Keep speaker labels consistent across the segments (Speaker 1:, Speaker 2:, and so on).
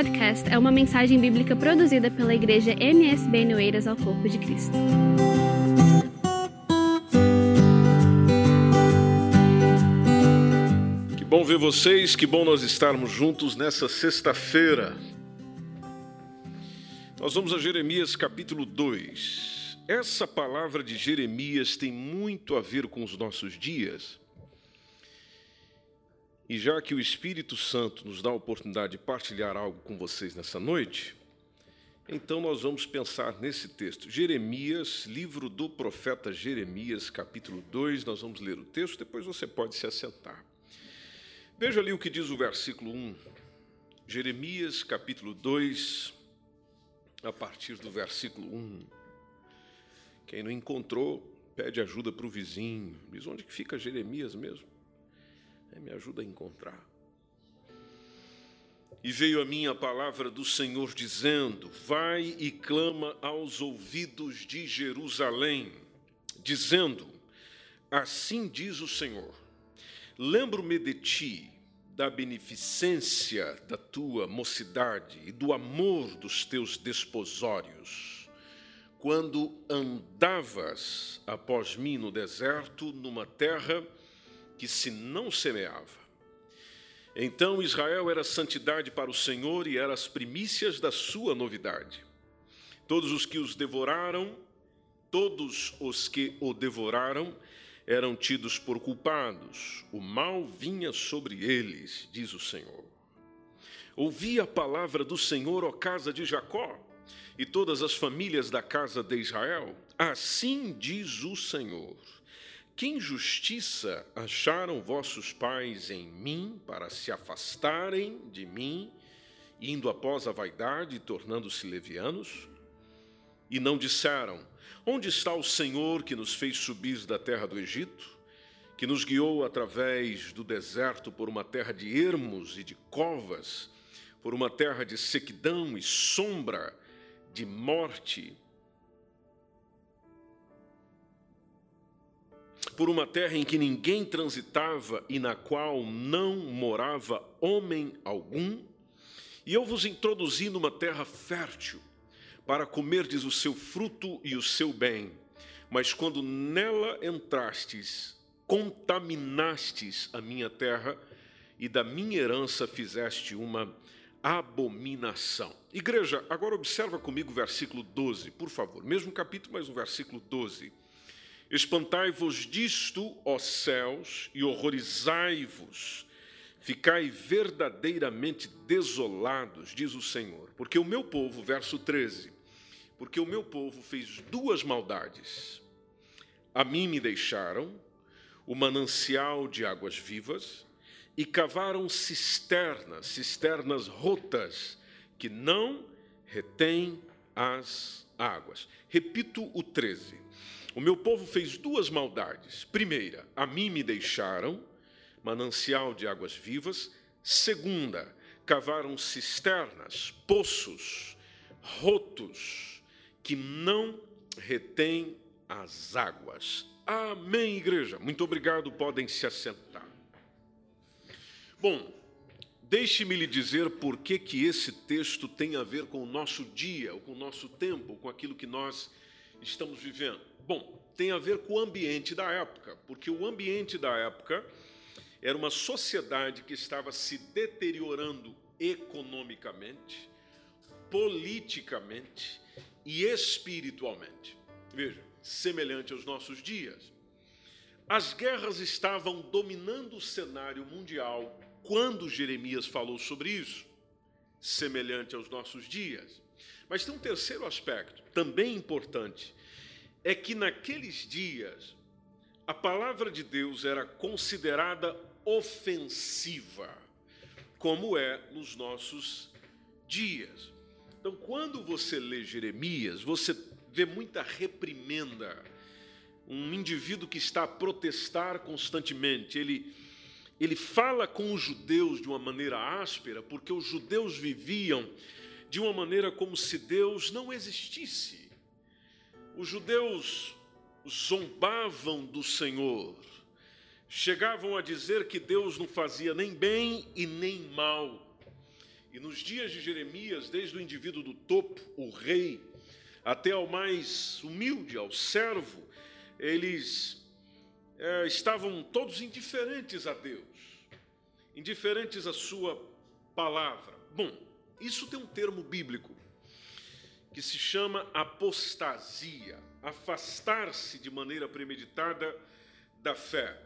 Speaker 1: podcast é uma mensagem bíblica produzida pela igreja MSB Noeiras ao Corpo de Cristo.
Speaker 2: Que bom ver vocês, que bom nós estarmos juntos nessa sexta-feira. Nós vamos a Jeremias capítulo 2. Essa palavra de Jeremias tem muito a ver com os nossos dias. E já que o Espírito Santo nos dá a oportunidade de partilhar algo com vocês nessa noite, então nós vamos pensar nesse texto. Jeremias, livro do profeta Jeremias, capítulo 2, nós vamos ler o texto, depois você pode se assentar. Veja ali o que diz o versículo 1. Jeremias, capítulo 2, a partir do versículo 1. Quem não encontrou, pede ajuda para o vizinho. Diz onde que fica Jeremias mesmo? É, me ajuda a encontrar. E veio a mim a palavra do Senhor dizendo: Vai e clama aos ouvidos de Jerusalém, dizendo: Assim diz o Senhor: Lembro-me de ti, da beneficência da tua mocidade e do amor dos teus desposórios, quando andavas após mim no deserto, numa terra que se não semeava. Então Israel era santidade para o Senhor e era as primícias da sua novidade. Todos os que os devoraram, todos os que o devoraram, eram tidos por culpados. O mal vinha sobre eles, diz o Senhor. Ouvi a palavra do Senhor, ó casa de Jacó, e todas as famílias da casa de Israel. Assim diz o Senhor que injustiça acharam vossos pais em mim para se afastarem de mim, indo após a vaidade e tornando-se levianos? E não disseram: Onde está o Senhor que nos fez subir da terra do Egito, que nos guiou através do deserto por uma terra de ermos e de covas, por uma terra de sequidão e sombra, de morte? Por uma terra em que ninguém transitava e na qual não morava homem algum, e eu vos introduzi numa terra fértil, para comerdes o seu fruto e o seu bem. Mas quando nela entrastes, contaminastes a minha terra, e da minha herança fizeste uma abominação. Igreja, agora observa comigo o versículo 12, por favor. Mesmo capítulo, mas o versículo 12. Espantai-vos disto, ó céus, e horrorizai-vos. Ficai verdadeiramente desolados, diz o Senhor, porque o meu povo, verso 13, porque o meu povo fez duas maldades. A mim me deixaram o manancial de águas vivas e cavaram cisternas, cisternas rotas, que não retêm as águas. Repito o 13 o meu povo fez duas maldades. Primeira, a mim me deixaram, manancial de águas vivas. Segunda, cavaram cisternas, poços, rotos, que não retêm as águas. Amém, igreja. Muito obrigado, podem se assentar. Bom, deixe-me lhe dizer por que, que esse texto tem a ver com o nosso dia, com o nosso tempo, com aquilo que nós estamos vivendo. Bom, tem a ver com o ambiente da época, porque o ambiente da época era uma sociedade que estava se deteriorando economicamente, politicamente e espiritualmente. Veja, semelhante aos nossos dias. As guerras estavam dominando o cenário mundial quando Jeremias falou sobre isso, semelhante aos nossos dias. Mas tem um terceiro aspecto, também importante, é que naqueles dias a palavra de Deus era considerada ofensiva, como é nos nossos dias. Então, quando você lê Jeremias, você vê muita reprimenda. Um indivíduo que está a protestar constantemente, ele, ele fala com os judeus de uma maneira áspera, porque os judeus viviam de uma maneira como se Deus não existisse. Os judeus zombavam do Senhor, chegavam a dizer que Deus não fazia nem bem e nem mal, E nos dias de Jeremias, desde o indivíduo do topo, o rei, até ao mais humilde, ao servo, eles é, estavam todos indiferentes a Deus, indiferentes à sua palavra. Bom, isso tem um termo bíblico que se chama apostasia, afastar-se de maneira premeditada da fé.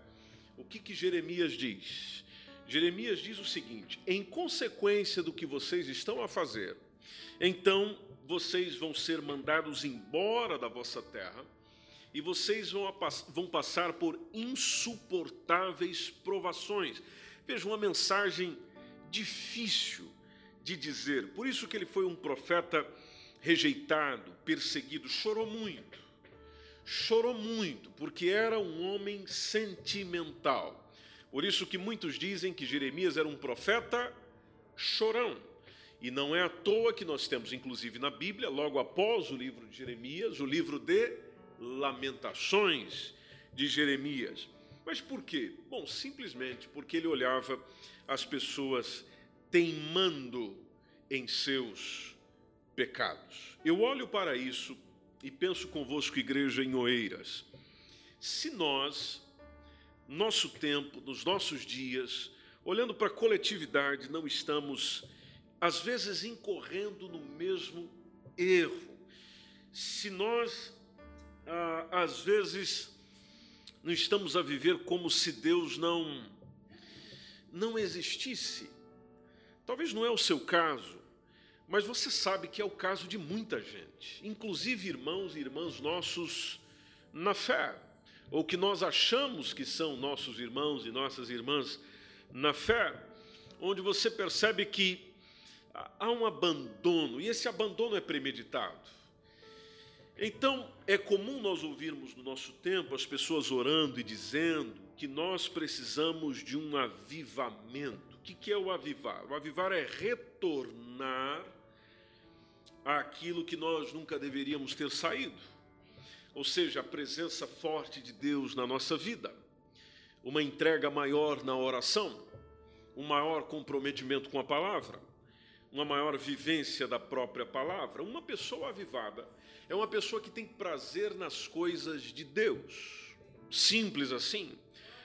Speaker 2: O que, que Jeremias diz? Jeremias diz o seguinte: em consequência do que vocês estão a fazer, então vocês vão ser mandados embora da vossa terra e vocês vão, vão passar por insuportáveis provações. Veja, uma mensagem difícil de dizer. Por isso que ele foi um profeta rejeitado, perseguido, chorou muito. Chorou muito, porque era um homem sentimental. Por isso que muitos dizem que Jeremias era um profeta chorão. E não é à toa que nós temos, inclusive na Bíblia, logo após o livro de Jeremias, o livro de Lamentações de Jeremias. Mas por quê? Bom, simplesmente porque ele olhava as pessoas teimando em seus pecados. Eu olho para isso e penso convosco, igreja em Oeiras, se nós, nosso tempo, nos nossos dias, olhando para a coletividade, não estamos, às vezes, incorrendo no mesmo erro, se nós, ah, às vezes, não estamos a viver como se Deus não, não existisse, talvez não é o seu caso, mas você sabe que é o caso de muita gente, inclusive irmãos e irmãs nossos na fé, ou que nós achamos que são nossos irmãos e nossas irmãs na fé, onde você percebe que há um abandono, e esse abandono é premeditado. Então, é comum nós ouvirmos no nosso tempo as pessoas orando e dizendo que nós precisamos de um avivamento. O que é o avivar? O avivar é retornar àquilo que nós nunca deveríamos ter saído. Ou seja, a presença forte de Deus na nossa vida, uma entrega maior na oração, um maior comprometimento com a palavra, uma maior vivência da própria palavra. Uma pessoa avivada é uma pessoa que tem prazer nas coisas de Deus. Simples assim.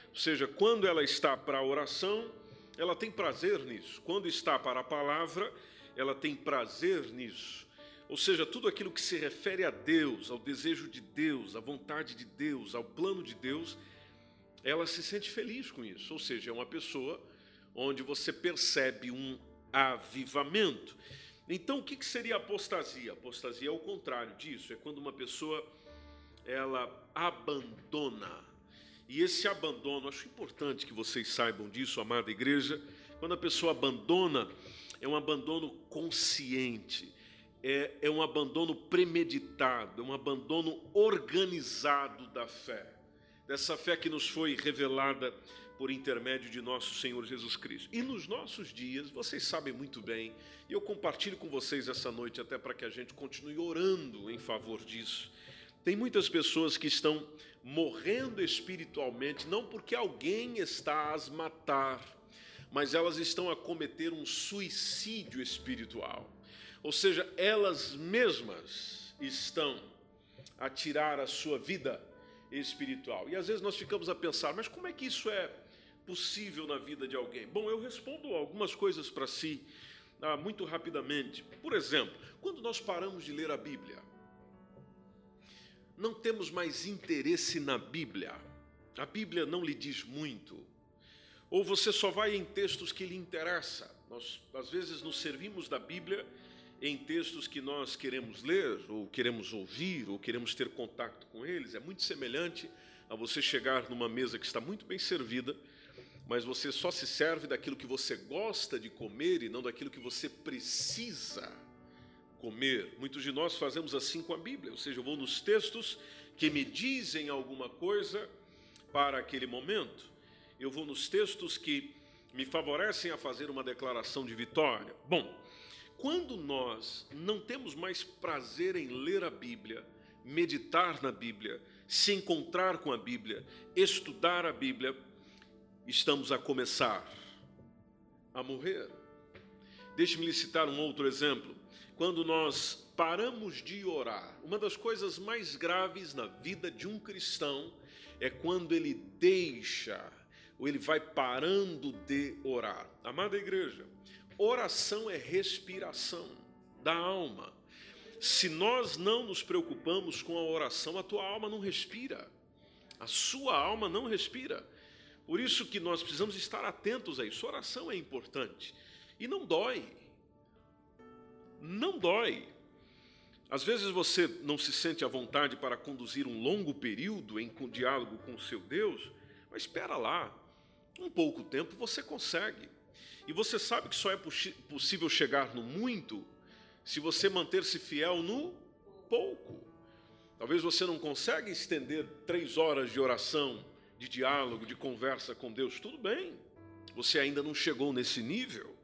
Speaker 2: Ou seja, quando ela está para a oração, ela tem prazer nisso. Quando está para a palavra, ela tem prazer nisso. Ou seja, tudo aquilo que se refere a Deus, ao desejo de Deus, à vontade de Deus, ao plano de Deus, ela se sente feliz com isso. Ou seja, é uma pessoa onde você percebe um avivamento. Então, o que seria apostasia? Apostasia é o contrário disso, é quando uma pessoa ela abandona. E esse abandono, acho importante que vocês saibam disso, amada igreja, quando a pessoa abandona, é um abandono consciente é, é um abandono premeditado, é um abandono organizado da fé, dessa fé que nos foi revelada por intermédio de nosso Senhor Jesus Cristo. E nos nossos dias, vocês sabem muito bem, e eu compartilho com vocês essa noite até para que a gente continue orando em favor disso. Tem muitas pessoas que estão morrendo espiritualmente, não porque alguém está as matar, mas elas estão a cometer um suicídio espiritual. Ou seja, elas mesmas estão a tirar a sua vida espiritual. E às vezes nós ficamos a pensar, mas como é que isso é possível na vida de alguém? Bom, eu respondo algumas coisas para si ah, muito rapidamente. Por exemplo, quando nós paramos de ler a Bíblia, não temos mais interesse na Bíblia. A Bíblia não lhe diz muito. Ou você só vai em textos que lhe interessam. Nós, às vezes, nos servimos da Bíblia em textos que nós queremos ler, ou queremos ouvir, ou queremos ter contato com eles, é muito semelhante a você chegar numa mesa que está muito bem servida, mas você só se serve daquilo que você gosta de comer e não daquilo que você precisa comer. Muitos de nós fazemos assim com a Bíblia, ou seja, eu vou nos textos que me dizem alguma coisa para aquele momento, eu vou nos textos que me favorecem a fazer uma declaração de vitória. Bom, quando nós não temos mais prazer em ler a Bíblia, meditar na Bíblia, se encontrar com a Bíblia, estudar a Bíblia, estamos a começar a morrer. Deixe-me lhe citar um outro exemplo. Quando nós paramos de orar, uma das coisas mais graves na vida de um cristão é quando ele deixa, ou ele vai parando de orar. Amada igreja, oração é respiração da alma. Se nós não nos preocupamos com a oração, a tua alma não respira. A sua alma não respira. Por isso que nós precisamos estar atentos a isso. Oração é importante. E não dói. Não dói. Às vezes você não se sente à vontade para conduzir um longo período em diálogo com o seu Deus, mas espera lá. Um pouco tempo você consegue. E você sabe que só é possível chegar no muito se você manter-se fiel no pouco. Talvez você não consiga estender três horas de oração, de diálogo, de conversa com Deus. Tudo bem, você ainda não chegou nesse nível.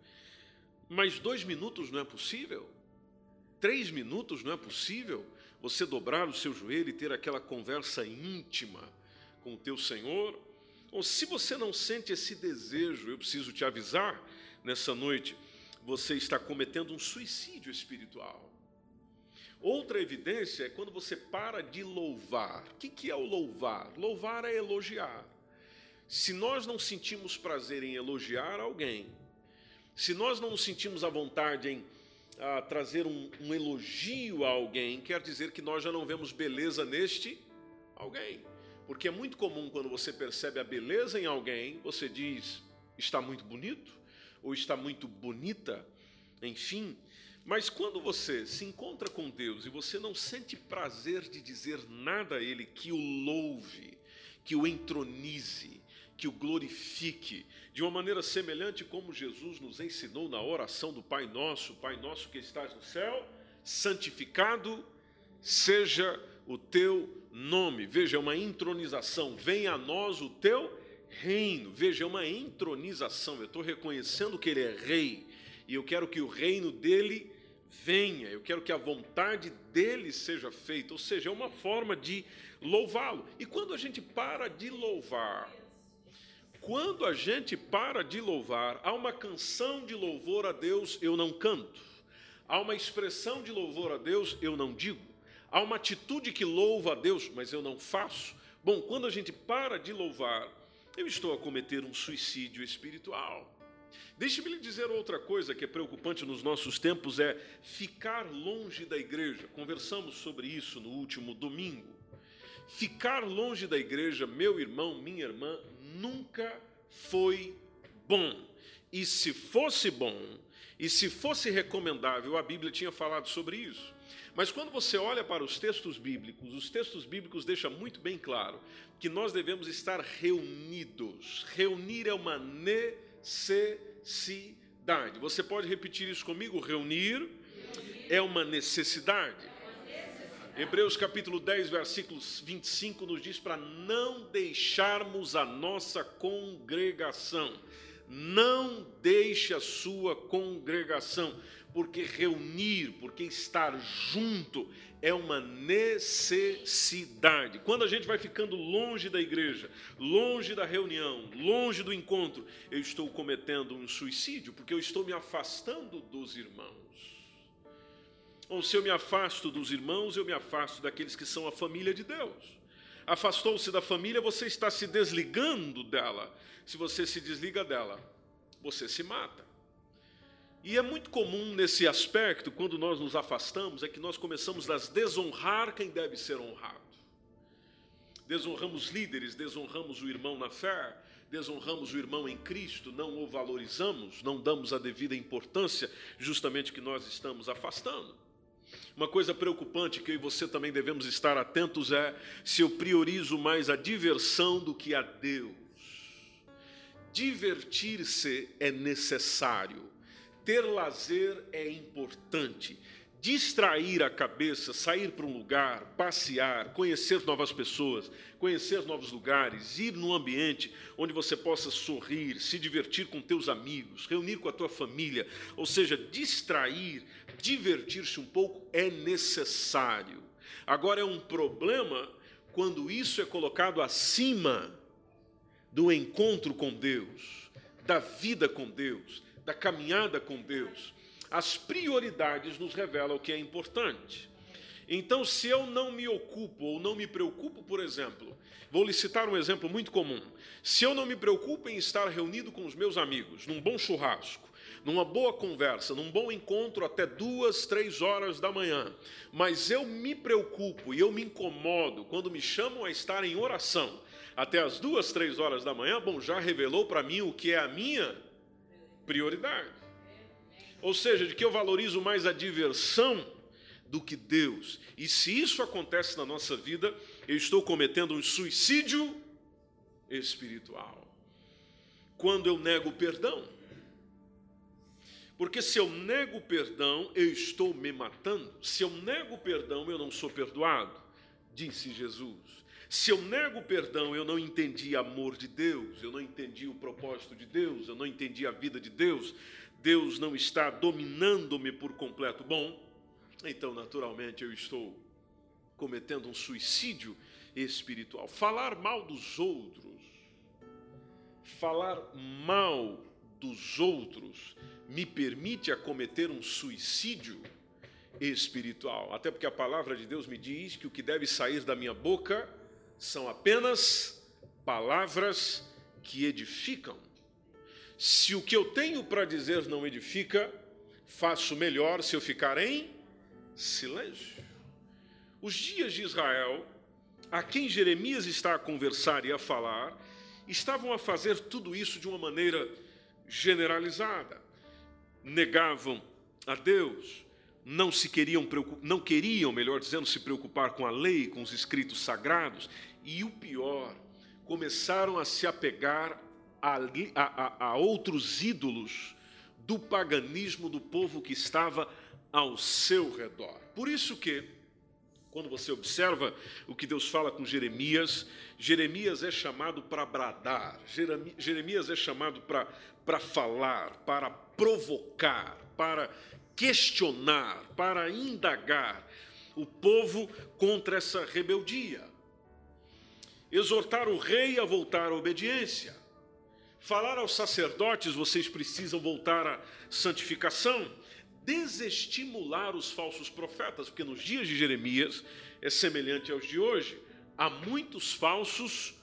Speaker 2: Mas dois minutos não é possível? Três minutos não é possível? Você dobrar o seu joelho e ter aquela conversa íntima com o teu Senhor? Ou se você não sente esse desejo, eu preciso te avisar nessa noite, você está cometendo um suicídio espiritual. Outra evidência é quando você para de louvar. O que é o louvar? Louvar é elogiar. Se nós não sentimos prazer em elogiar alguém, se nós não nos sentimos à vontade em a, trazer um, um elogio a alguém, quer dizer que nós já não vemos beleza neste alguém. Porque é muito comum quando você percebe a beleza em alguém, você diz, está muito bonito, ou está muito bonita, enfim. Mas quando você se encontra com Deus e você não sente prazer de dizer nada a Ele que o louve, que o entronize, que o glorifique, de uma maneira semelhante como Jesus nos ensinou na oração do Pai Nosso, Pai Nosso que estás no céu, santificado seja o teu nome. Veja, é uma entronização. Venha a nós o teu reino. Veja, é uma entronização. Eu estou reconhecendo que ele é rei e eu quero que o reino dele venha, eu quero que a vontade dele seja feita, ou seja, é uma forma de louvá-lo. E quando a gente para de louvar, quando a gente para de louvar, há uma canção de louvor a Deus, eu não canto. Há uma expressão de louvor a Deus, eu não digo. Há uma atitude que louva a Deus, mas eu não faço. Bom, quando a gente para de louvar, eu estou a cometer um suicídio espiritual. Deixe-me lhe dizer outra coisa que é preocupante nos nossos tempos: é ficar longe da igreja. Conversamos sobre isso no último domingo. Ficar longe da igreja, meu irmão, minha irmã, nunca foi bom. E se fosse bom, e se fosse recomendável, a Bíblia tinha falado sobre isso. Mas quando você olha para os textos bíblicos, os textos bíblicos deixam muito bem claro que nós devemos estar reunidos. Reunir é uma necessidade. Você pode repetir isso comigo? Reunir é uma necessidade. Hebreus capítulo 10, versículos 25 nos diz para não deixarmos a nossa congregação. Não deixe a sua congregação porque reunir, porque estar junto é uma necessidade. Quando a gente vai ficando longe da igreja, longe da reunião, longe do encontro, eu estou cometendo um suicídio, porque eu estou me afastando dos irmãos. Ou se eu me afasto dos irmãos, eu me afasto daqueles que são a família de Deus. Afastou-se da família, você está se desligando dela. Se você se desliga dela, você se mata. E é muito comum nesse aspecto, quando nós nos afastamos, é que nós começamos a desonrar quem deve ser honrado. Desonramos líderes, desonramos o irmão na fé, desonramos o irmão em Cristo, não o valorizamos, não damos a devida importância, justamente que nós estamos afastando. Uma coisa preocupante que eu e você também devemos estar atentos é se eu priorizo mais a diversão do que a Deus. Divertir-se é necessário ter lazer é importante. Distrair a cabeça, sair para um lugar, passear, conhecer novas pessoas, conhecer novos lugares, ir num ambiente onde você possa sorrir, se divertir com teus amigos, reunir com a tua família, ou seja, distrair, divertir-se um pouco é necessário. Agora é um problema quando isso é colocado acima do encontro com Deus, da vida com Deus, da caminhada com Deus. As prioridades nos revelam o que é importante. Então, se eu não me ocupo ou não me preocupo, por exemplo, vou lhe citar um exemplo muito comum. Se eu não me preocupo em estar reunido com os meus amigos, num bom churrasco, numa boa conversa, num bom encontro até duas, três horas da manhã, mas eu me preocupo e eu me incomodo quando me chamam a estar em oração até as duas, três horas da manhã, bom, já revelou para mim o que é a minha prioridade. Ou seja, de que eu valorizo mais a diversão do que Deus. E se isso acontece na nossa vida, eu estou cometendo um suicídio espiritual. Quando eu nego perdão. Porque se eu nego perdão, eu estou me matando. Se eu nego perdão, eu não sou perdoado, disse Jesus. Se eu nego perdão, eu não entendi amor de Deus, eu não entendi o propósito de Deus, eu não entendi a vida de Deus. Deus não está dominando-me por completo. Bom, então, naturalmente, eu estou cometendo um suicídio espiritual. Falar mal dos outros, falar mal dos outros, me permite a cometer um suicídio espiritual. Até porque a palavra de Deus me diz que o que deve sair da minha boca são apenas palavras que edificam. Se o que eu tenho para dizer não edifica, faço melhor se eu ficar em silêncio. Os dias de Israel, a quem Jeremias está a conversar e a falar, estavam a fazer tudo isso de uma maneira generalizada. Negavam a Deus, não se queriam não queriam, melhor dizendo, se preocupar com a lei, com os escritos sagrados, e o pior, começaram a se apegar a, a, a outros ídolos do paganismo do povo que estava ao seu redor. Por isso que, quando você observa o que Deus fala com Jeremias, Jeremias é chamado para bradar, Jeremias é chamado para, falar, para provocar, para questionar, para indagar o povo contra essa rebeldia. Exortar o rei a voltar à obediência. Falar aos sacerdotes, vocês precisam voltar à santificação desestimular os falsos profetas, porque nos dias de Jeremias é semelhante aos de hoje. Há muitos falsos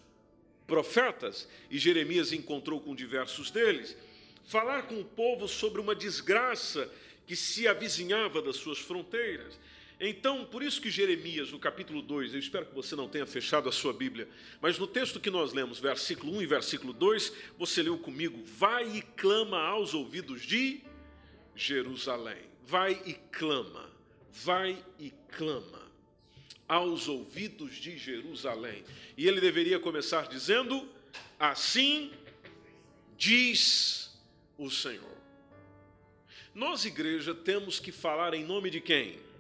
Speaker 2: profetas e Jeremias encontrou com diversos deles. Falar com o povo sobre uma desgraça que se avizinhava das suas fronteiras. Então, por isso que Jeremias, no capítulo 2, eu espero que você não tenha fechado a sua Bíblia, mas no texto que nós lemos, versículo 1 e versículo 2, você leu comigo: Vai e clama aos ouvidos de Jerusalém. Vai e clama, vai e clama aos ouvidos de Jerusalém. E ele deveria começar dizendo: Assim diz o Senhor. Nós, igreja, temos que falar em nome de quem?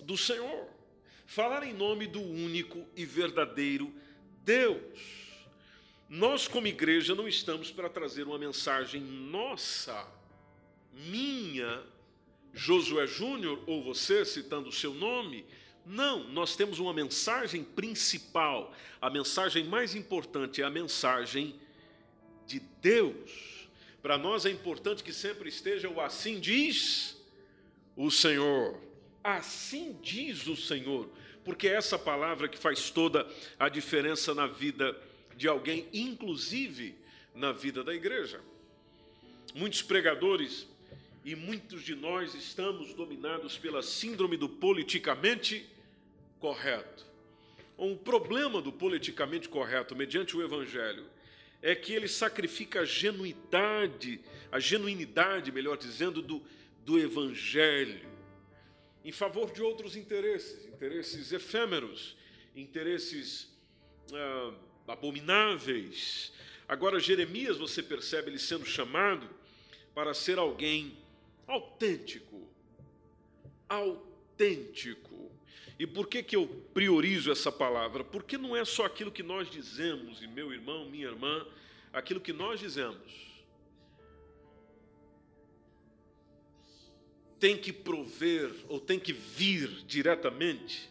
Speaker 2: Do Senhor. Falar em nome do único e verdadeiro Deus. Nós, como igreja, não estamos para trazer uma mensagem nossa minha, Josué Júnior, ou você citando o seu nome. Não, nós temos uma mensagem principal. A mensagem mais importante é a mensagem de Deus. Para nós é importante que sempre esteja o assim diz o Senhor. Assim diz o Senhor, porque é essa palavra que faz toda a diferença na vida de alguém, inclusive na vida da igreja. Muitos pregadores e muitos de nós estamos dominados pela síndrome do politicamente correto. Um problema do politicamente correto, mediante o Evangelho, é que ele sacrifica a genuidade, a genuinidade, melhor dizendo, do, do Evangelho, em favor de outros interesses, interesses efêmeros, interesses ah, abomináveis. Agora, Jeremias, você percebe ele sendo chamado para ser alguém autêntico. Autêntico. E por que, que eu priorizo essa palavra? Porque não é só aquilo que nós dizemos, e meu irmão, minha irmã, aquilo que nós dizemos. Tem que prover, ou tem que vir diretamente,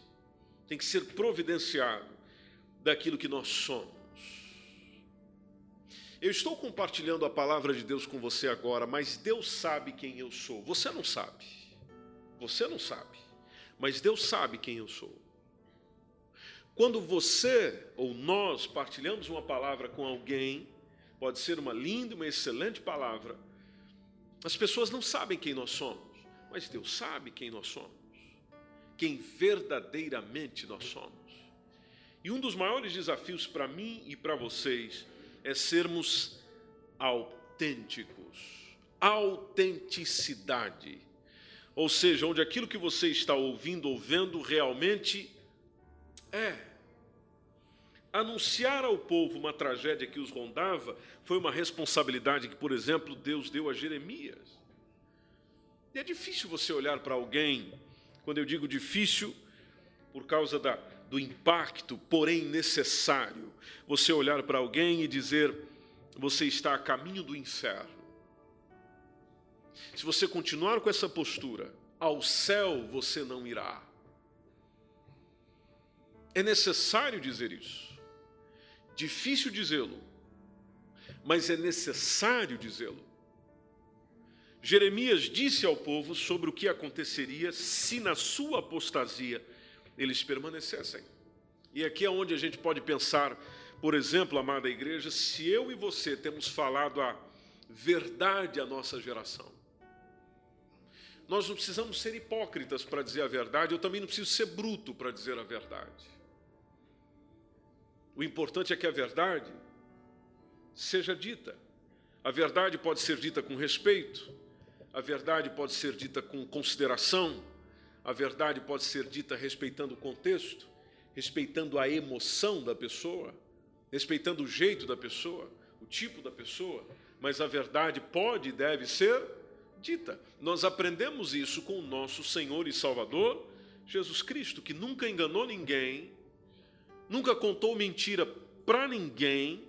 Speaker 2: tem que ser providenciado daquilo que nós somos. Eu estou compartilhando a palavra de Deus com você agora, mas Deus sabe quem eu sou. Você não sabe. Você não sabe. Mas Deus sabe quem eu sou. Quando você ou nós partilhamos uma palavra com alguém, pode ser uma linda, uma excelente palavra, as pessoas não sabem quem nós somos, mas Deus sabe quem nós somos, quem verdadeiramente nós somos. E um dos maiores desafios para mim e para vocês é sermos autênticos. Autenticidade. Ou seja, onde aquilo que você está ouvindo ou vendo realmente é. Anunciar ao povo uma tragédia que os rondava foi uma responsabilidade que, por exemplo, Deus deu a Jeremias. E é difícil você olhar para alguém, quando eu digo difícil, por causa da, do impacto, porém necessário, você olhar para alguém e dizer: você está a caminho do inferno. Se você continuar com essa postura, ao céu você não irá. É necessário dizer isso. Difícil dizê-lo, mas é necessário dizê-lo. Jeremias disse ao povo sobre o que aconteceria se na sua apostasia eles permanecessem. E aqui é onde a gente pode pensar, por exemplo, amada igreja, se eu e você temos falado a verdade à nossa geração. Nós não precisamos ser hipócritas para dizer a verdade, eu também não preciso ser bruto para dizer a verdade. O importante é que a verdade seja dita. A verdade pode ser dita com respeito, a verdade pode ser dita com consideração, a verdade pode ser dita respeitando o contexto, respeitando a emoção da pessoa, respeitando o jeito da pessoa, o tipo da pessoa, mas a verdade pode e deve ser dita. Nós aprendemos isso com o nosso Senhor e Salvador, Jesus Cristo, que nunca enganou ninguém, nunca contou mentira para ninguém,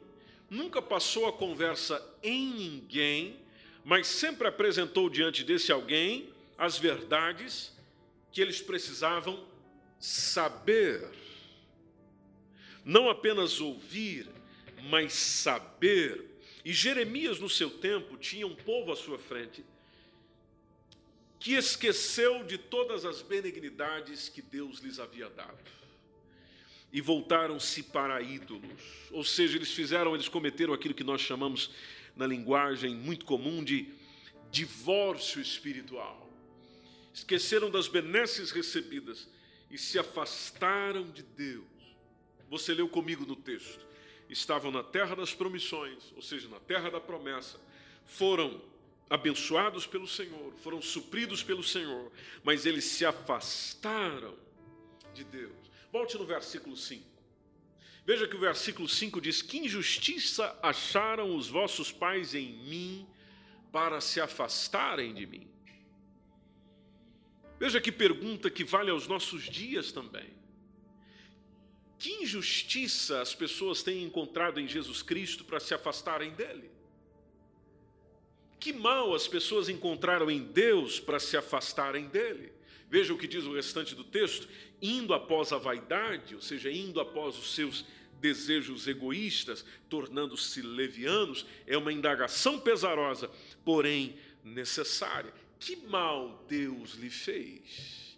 Speaker 2: nunca passou a conversa em ninguém, mas sempre apresentou diante desse alguém as verdades que eles precisavam saber. Não apenas ouvir, mas saber. E Jeremias, no seu tempo, tinha um povo à sua frente que esqueceu de todas as benignidades que Deus lhes havia dado. E voltaram-se para ídolos. Ou seja, eles fizeram, eles cometeram aquilo que nós chamamos na linguagem muito comum de divórcio espiritual esqueceram das benesses recebidas e se afastaram de Deus. Você leu comigo no texto. Estavam na terra das promissões, ou seja, na terra da promessa. Foram abençoados pelo Senhor, foram supridos pelo Senhor, mas eles se afastaram de Deus. Volte no versículo 5. Veja que o versículo 5 diz: Que injustiça acharam os vossos pais em mim para se afastarem de mim? Veja que pergunta que vale aos nossos dias também. Que injustiça as pessoas têm encontrado em Jesus Cristo para se afastarem dele? Que mal as pessoas encontraram em Deus para se afastarem dele? Veja o que diz o restante do texto: indo após a vaidade, ou seja, indo após os seus desejos egoístas, tornando-se levianos, é uma indagação pesarosa, porém necessária que mal Deus lhe fez?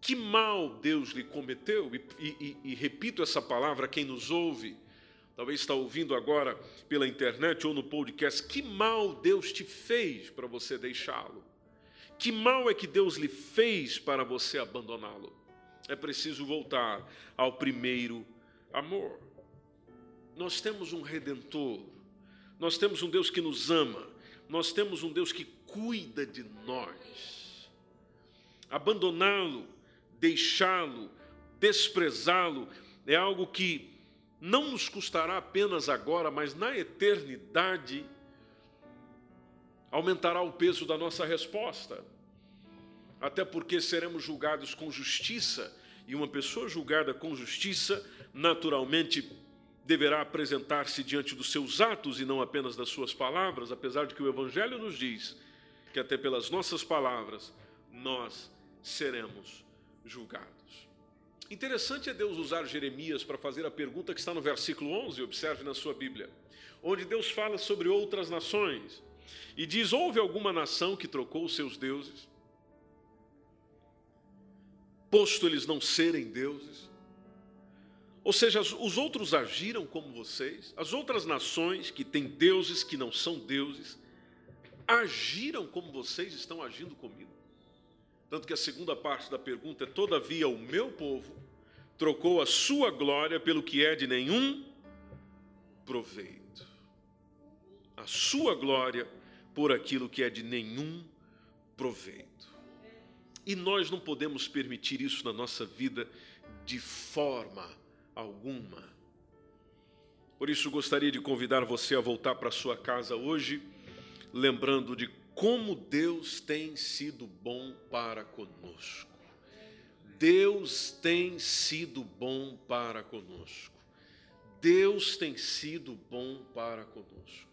Speaker 2: Que mal Deus lhe cometeu? E, e, e, repito essa palavra, quem nos ouve, talvez está ouvindo agora pela internet ou no podcast, que mal Deus te fez para você deixá-lo? Que mal é que Deus lhe fez para você abandoná-lo? É preciso voltar ao primeiro amor. Nós temos um redentor, nós temos um Deus que nos ama, nós temos um Deus que cuida de nós. Abandoná-lo, deixá-lo, desprezá-lo é algo que não nos custará apenas agora, mas na eternidade aumentará o peso da nossa resposta. Até porque seremos julgados com justiça, e uma pessoa julgada com justiça, naturalmente deverá apresentar-se diante dos seus atos e não apenas das suas palavras, apesar de que o Evangelho nos diz que até pelas nossas palavras nós seremos julgados. Interessante é Deus usar Jeremias para fazer a pergunta que está no versículo 11, observe na sua Bíblia, onde Deus fala sobre outras nações e diz: Houve alguma nação que trocou os seus deuses, posto eles não serem deuses? Ou seja, os outros agiram como vocês, as outras nações que têm deuses que não são deuses, agiram como vocês estão agindo comigo. Tanto que a segunda parte da pergunta é: Todavia o meu povo trocou a sua glória pelo que é de nenhum proveito. A sua glória por aquilo que é de nenhum proveito. E nós não podemos permitir isso na nossa vida de forma alguma. Por isso, gostaria de convidar você a voltar para sua casa hoje, lembrando de como Deus tem sido bom para conosco. Deus tem sido bom para conosco. Deus tem sido bom para conosco.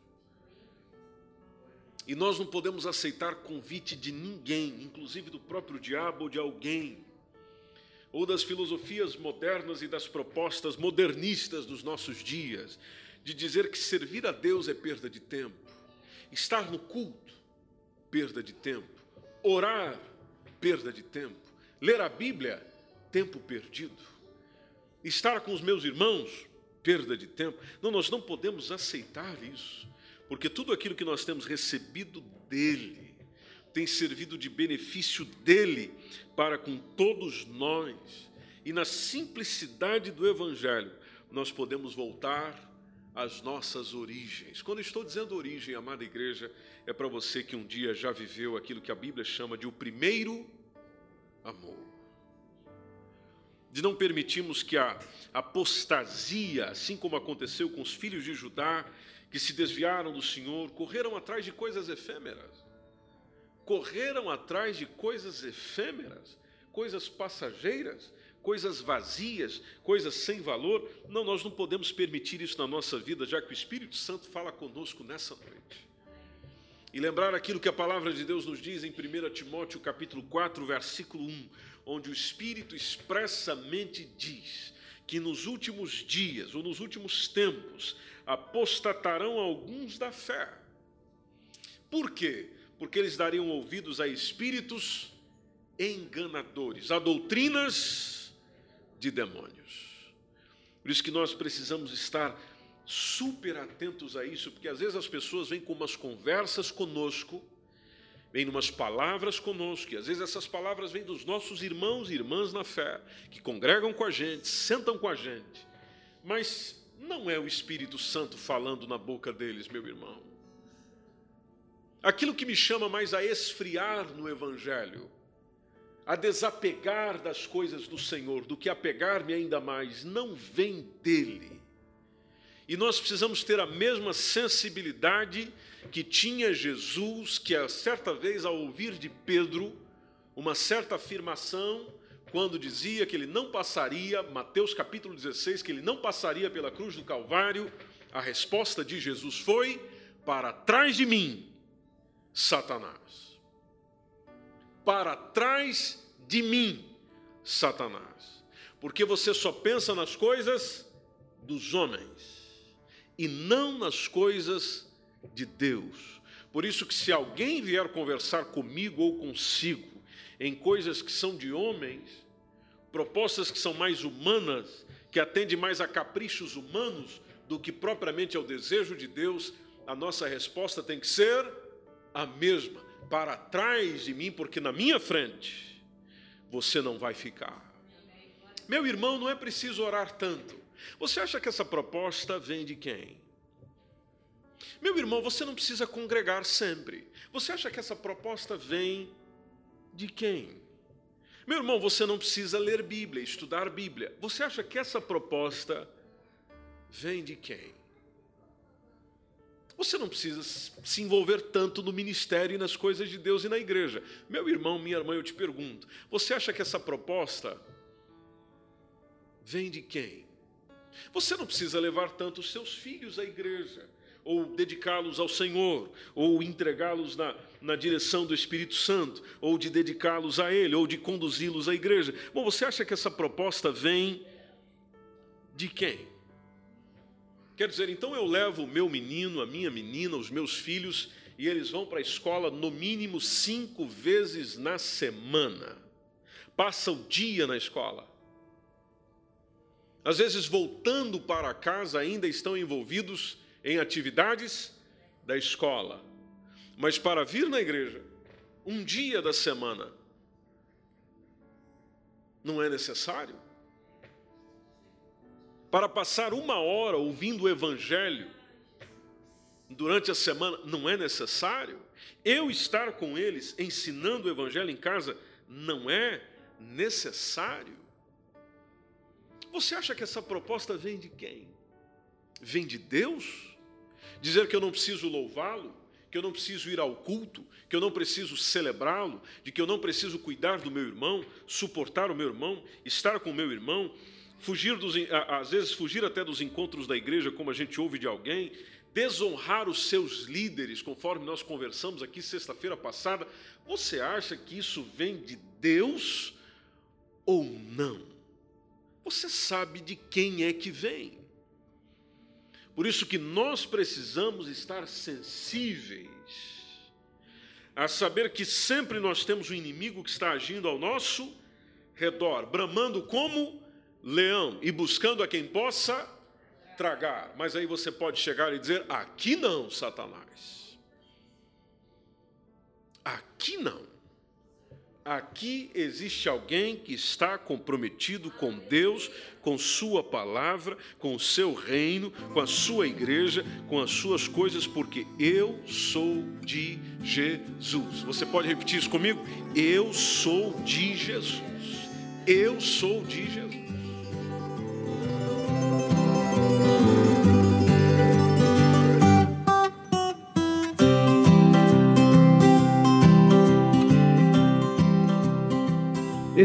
Speaker 2: E nós não podemos aceitar convite de ninguém, inclusive do próprio diabo ou de alguém, ou das filosofias modernas e das propostas modernistas dos nossos dias, de dizer que servir a Deus é perda de tempo, estar no culto perda de tempo. Orar, perda de tempo. Ler a Bíblia, tempo perdido. Estar com os meus irmãos, perda de tempo. Não, nós não podemos aceitar isso, porque tudo aquilo que nós temos recebido dele tem servido de benefício dele para com todos nós. E na simplicidade do Evangelho, nós podemos voltar às nossas origens. Quando estou dizendo origem, amada igreja, é para você que um dia já viveu aquilo que a Bíblia chama de o primeiro amor. De não permitirmos que a apostasia, assim como aconteceu com os filhos de Judá, que se desviaram do Senhor, correram atrás de coisas efêmeras. Correram atrás de coisas efêmeras, coisas passageiras, coisas vazias, coisas sem valor. Não, nós não podemos permitir isso na nossa vida, já que o Espírito Santo fala conosco nessa noite. E lembrar aquilo que a palavra de Deus nos diz em 1 Timóteo capítulo 4, versículo 1, onde o Espírito expressamente diz que nos últimos dias ou nos últimos tempos apostatarão alguns da fé. Por quê? Porque eles dariam ouvidos a espíritos enganadores, a doutrinas de demônios. Por isso que nós precisamos estar super atentos a isso, porque às vezes as pessoas vêm com umas conversas conosco, vêm umas palavras conosco, e às vezes essas palavras vêm dos nossos irmãos e irmãs na fé, que congregam com a gente, sentam com a gente, mas não é o Espírito Santo falando na boca deles, meu irmão. Aquilo que me chama mais a esfriar no Evangelho, a desapegar das coisas do Senhor, do que apegar-me ainda mais, não vem dele e nós precisamos ter a mesma sensibilidade que tinha Jesus, que a certa vez, ao ouvir de Pedro uma certa afirmação, quando dizia que ele não passaria, Mateus capítulo 16, que ele não passaria pela cruz do Calvário, a resposta de Jesus foi: Para trás de mim, Satanás. Para trás de mim, Satanás. Porque você só pensa nas coisas dos homens e não nas coisas de Deus. Por isso que se alguém vier conversar comigo ou consigo em coisas que são de homens, propostas que são mais humanas, que atendem mais a caprichos humanos do que propriamente ao desejo de Deus, a nossa resposta tem que ser a mesma: para trás de mim, porque na minha frente você não vai ficar. Meu irmão, não é preciso orar tanto. Você acha que essa proposta vem de quem? Meu irmão, você não precisa congregar sempre. Você acha que essa proposta vem de quem? Meu irmão, você não precisa ler Bíblia, estudar Bíblia. Você acha que essa proposta vem de quem? Você não precisa se envolver tanto no ministério e nas coisas de Deus e na igreja. Meu irmão, minha irmã, eu te pergunto: você acha que essa proposta vem de quem? Você não precisa levar tanto os seus filhos à igreja. Ou dedicá-los ao Senhor, ou entregá-los na, na direção do Espírito Santo, ou de dedicá-los a Ele, ou de conduzi-los à igreja. Bom, você acha que essa proposta vem de quem? Quer dizer, então eu levo o meu menino, a minha menina, os meus filhos, e eles vão para a escola no mínimo cinco vezes na semana. Passa o dia na escola. Às vezes, voltando para casa, ainda estão envolvidos em atividades da escola. Mas para vir na igreja, um dia da semana, não é necessário? Para passar uma hora ouvindo o Evangelho durante a semana, não é necessário? Eu estar com eles ensinando o Evangelho em casa, não é necessário? Você acha que essa proposta vem de quem? Vem de Deus? Dizer que eu não preciso louvá-lo, que eu não preciso ir ao culto, que eu não preciso celebrá-lo, de que eu não preciso cuidar do meu irmão, suportar o meu irmão, estar com o meu irmão, fugir dos, às vezes fugir até dos encontros da igreja, como a gente ouve de alguém, desonrar os seus líderes, conforme nós conversamos aqui sexta-feira passada. Você acha que isso vem de Deus ou não? Você sabe de quem é que vem. Por isso que nós precisamos estar sensíveis a saber que sempre nós temos um inimigo que está agindo ao nosso redor, bramando como leão e buscando a quem possa tragar. Mas aí você pode chegar e dizer: aqui não, Satanás. Aqui não. Aqui existe alguém que está comprometido com Deus, com Sua palavra, com o seu reino, com a sua igreja, com as suas coisas, porque eu sou de Jesus. Você pode repetir isso comigo? Eu sou de Jesus. Eu sou de Jesus.